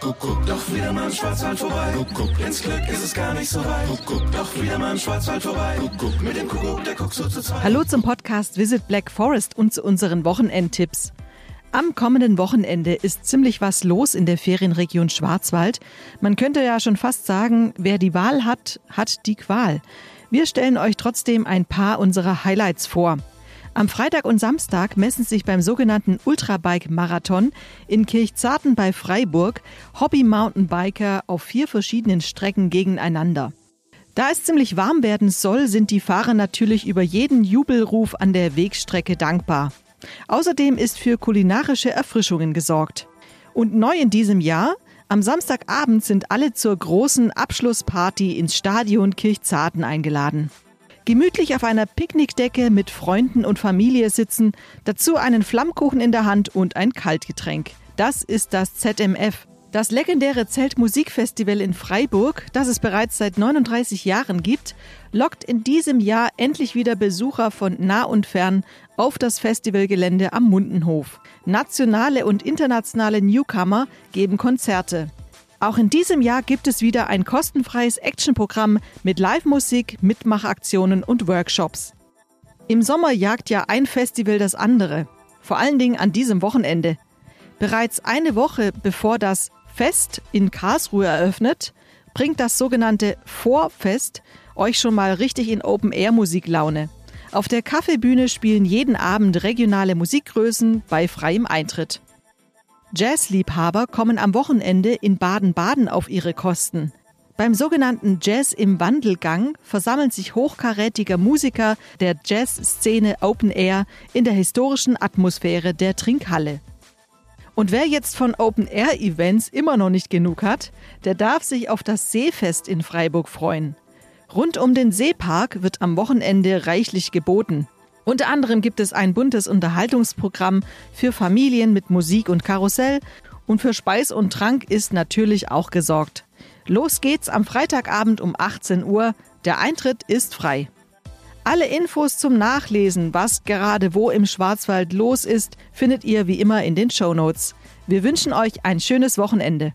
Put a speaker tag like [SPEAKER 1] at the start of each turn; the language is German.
[SPEAKER 1] Kuckuck, doch wieder mal im Schwarzwald vorbei. Kuckuck, ins Glück ist es gar nicht so weit. Kuckuck, doch wieder mal im Schwarzwald vorbei. Kuckuck, mit dem Kuckuck, der guckt so zu zweit.
[SPEAKER 2] Hallo zum Podcast Visit Black Forest und zu unseren Wochenendtipps. Am kommenden Wochenende ist ziemlich was los in der Ferienregion Schwarzwald. Man könnte ja schon fast sagen, wer die Wahl hat, hat die Qual. Wir stellen euch trotzdem ein paar unserer Highlights vor. Am Freitag und Samstag messen sich beim sogenannten Ultrabike-Marathon in Kirchzarten bei Freiburg Hobby-Mountainbiker auf vier verschiedenen Strecken gegeneinander. Da es ziemlich warm werden soll, sind die Fahrer natürlich über jeden Jubelruf an der Wegstrecke dankbar. Außerdem ist für kulinarische Erfrischungen gesorgt. Und neu in diesem Jahr, am Samstagabend sind alle zur großen Abschlussparty ins Stadion Kirchzarten eingeladen. Gemütlich auf einer Picknickdecke mit Freunden und Familie sitzen, dazu einen Flammkuchen in der Hand und ein Kaltgetränk. Das ist das ZMF. Das legendäre Zeltmusikfestival in Freiburg, das es bereits seit 39 Jahren gibt, lockt in diesem Jahr endlich wieder Besucher von nah und fern auf das Festivalgelände am Mundenhof. Nationale und internationale Newcomer geben Konzerte. Auch in diesem Jahr gibt es wieder ein kostenfreies Actionprogramm mit Live-Musik, Mitmachaktionen und Workshops. Im Sommer jagt ja ein Festival das andere, vor allen Dingen an diesem Wochenende. Bereits eine Woche bevor das Fest in Karlsruhe eröffnet, bringt das sogenannte Vorfest euch schon mal richtig in Open-Air-Musiklaune. Auf der Kaffeebühne spielen jeden Abend regionale Musikgrößen bei freiem Eintritt. Jazzliebhaber kommen am Wochenende in Baden-Baden auf ihre Kosten. Beim sogenannten Jazz im Wandelgang versammeln sich hochkarätiger Musiker der Jazzszene Open Air in der historischen Atmosphäre der Trinkhalle. Und wer jetzt von Open Air Events immer noch nicht genug hat, der darf sich auf das Seefest in Freiburg freuen. Rund um den Seepark wird am Wochenende reichlich geboten. Unter anderem gibt es ein buntes Unterhaltungsprogramm für Familien mit Musik und Karussell und für Speis und Trank ist natürlich auch gesorgt. Los geht's am Freitagabend um 18 Uhr. Der Eintritt ist frei. Alle Infos zum Nachlesen, was gerade wo im Schwarzwald los ist, findet ihr wie immer in den Show Notes. Wir wünschen euch ein schönes Wochenende.